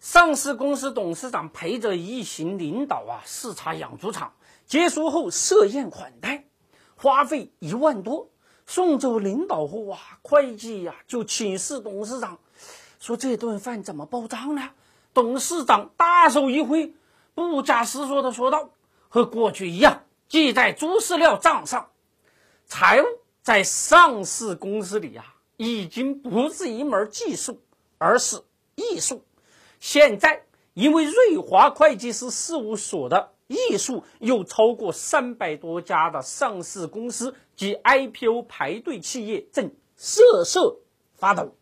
上市公司董事长陪着一行领导啊视察养猪场，结束后设宴款待，花费一万多。送走领导后啊，会计呀就请示董事长，说这顿饭怎么报账呢？董事长大手一挥，不假思索的说道：“和过去一样，记在猪饲料账上。”财务在上市公司里啊，已经不是一门技术，而是艺术。现在，因为瑞华会计师事务所的艺术有超过三百多家的上市公司及 IPO 排队企业正瑟瑟发抖。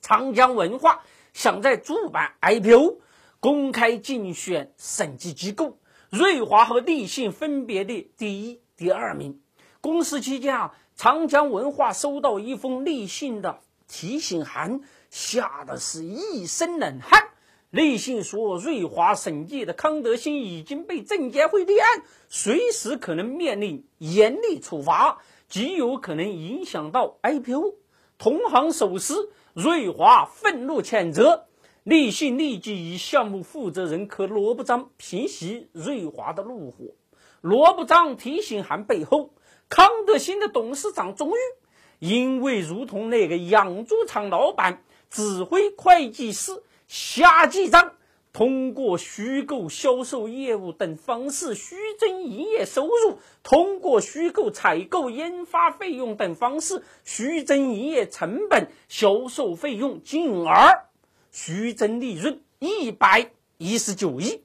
长江文化想在主板 IPO，公开竞选审计机构，瑞华和立信分别列第一、第二名。公示期间啊，长江文化收到一封立信的提醒函。吓得是一身冷汗。立信说：“瑞华审计的康德新已经被证监会立案，随时可能面临严厉处罚，极有可能影响到 IPO。”同行手撕，瑞华愤怒谴责。立信立即以项目负责人科罗布章平息瑞华的怒火。罗布章提醒函背后，康德新的董事长钟玉，因为如同那个养猪场老板。指挥会计师瞎记账，通过虚构销售业务等方式虚增营业收入，通过虚构采购研发费用等方式虚增营业成本、销售费用，进而虚增利润一百一十九亿。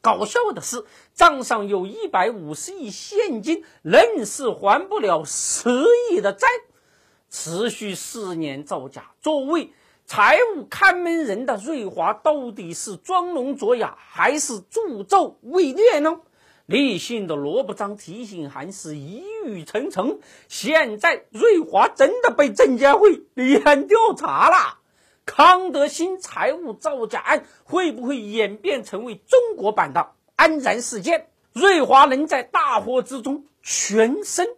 搞笑的是，账上有一百五十亿现金，愣是还不了十亿的债。持续四年造假，作为财务看门人的瑞华到底是装聋作哑还是助纣为虐呢？立信的罗布章提醒函是一语成谶。现在瑞华真的被证监会立案调查了，康德新财务造假案会不会演变成为中国版的安然事件？瑞华能在大火之中全身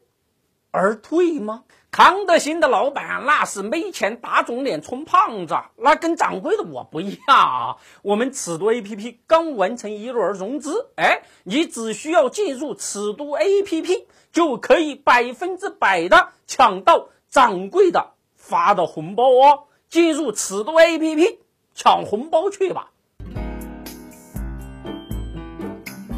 而退吗？康德新的老板那是没钱打肿脸充胖子，那跟掌柜的我不一样啊！我们尺度 A P P 刚完成一轮融资，哎，你只需要进入尺度 A P P 就可以百分之百的抢到掌柜的发的红包哦！进入尺度 A P P 抢红包去吧！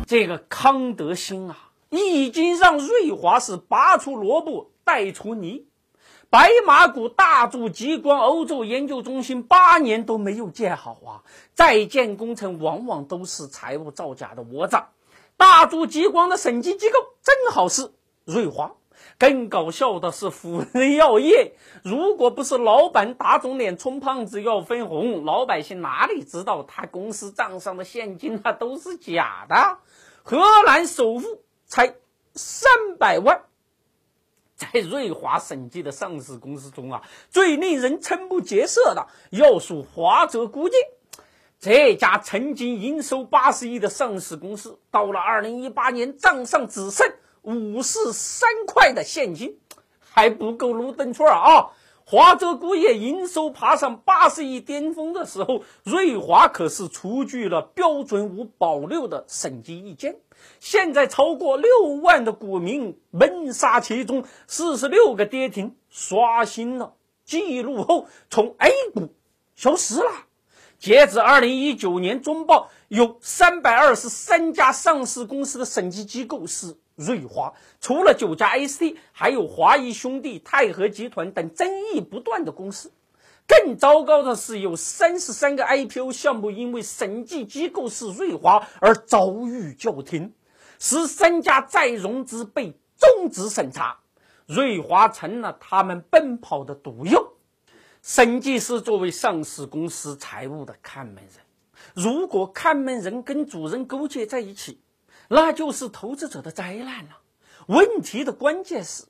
这个康德新啊，已经让瑞华是拔出萝卜。带出泥，白马股大筑激光欧洲研究中心八年都没有建好啊！在建工程往往都是财务造假的窝子。大筑激光的审计机构正好是瑞华。更搞笑的是辅仁药业，如果不是老板打肿脸充胖子要分红，老百姓哪里知道他公司账上的现金那都是假的？荷兰首富才三百万。在瑞华审计的上市公司中啊，最令人瞠目结舌的要数华泽钴业。这家曾经营收八十亿的上市公司，到了二零一八年，账上只剩五十三块的现金，还不够撸顿串啊！华泽钴业营收爬上八十亿巅峰的时候，瑞华可是出具了标准无保留的审计意见。现在超过六万的股民闷杀其中，四十六个跌停刷新了记录后，从 A 股消失了。截至二零一九年中报，有三百二十三家上市公司的审计机构是。瑞华除了九家 ACT，还有华谊兄弟、泰禾集团等争议不断的公司。更糟糕的是，有三十三个 IPO 项目因为审计机构是瑞华而遭遇叫停，十三家再融资被终止审查，瑞华成了他们奔跑的毒药。审计师作为上市公司财务的看门人，如果看门人跟主人勾结在一起。那就是投资者的灾难了。问题的关键是，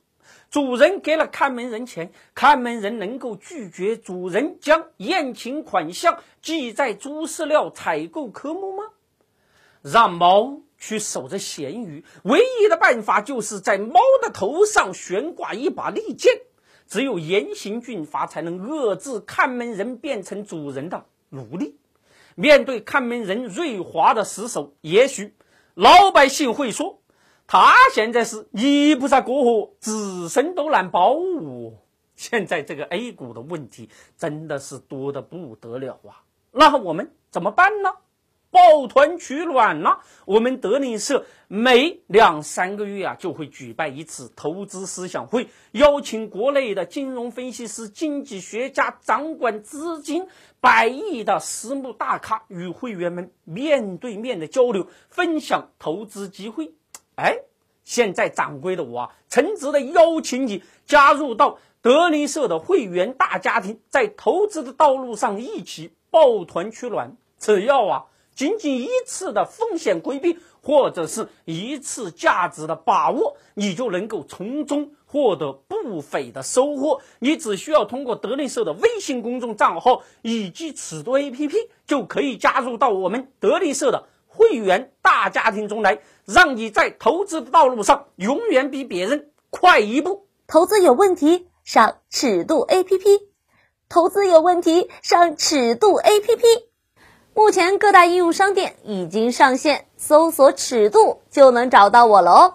主人给了看门人钱，看门人能够拒绝主人将宴请款项记在猪饲料采购科目吗？让猫去守着咸鱼，唯一的办法就是在猫的头上悬挂一把利剑。只有严刑峻法，才能遏制看门人变成主人的奴隶。面对看门人瑞华的死守，也许老百姓会说，他现在是泥菩萨过河，自身都难保哦。现在这个 A 股的问题真的是多的不得了啊！那我们怎么办呢？抱团取暖呢？我们德林社每两三个月啊，就会举办一次投资思想会，邀请国内的金融分析师、经济学家、掌管资金百亿的私募大咖，与会员们面对面的交流，分享投资机会。哎，现在掌柜的我啊，诚挚的邀请你加入到。德林社的会员大家庭在投资的道路上一起抱团取暖，只要啊，仅仅一次的风险规避，或者是一次价值的把握，你就能够从中获得不菲的收获。你只需要通过德林社的微信公众账号以及尺度 APP，就可以加入到我们德林社的会员大家庭中来，让你在投资的道路上永远比别人快一步。投资有问题？上尺度 APP，投资有问题上尺度 APP。目前各大应用商店已经上线，搜索尺度就能找到我了哦。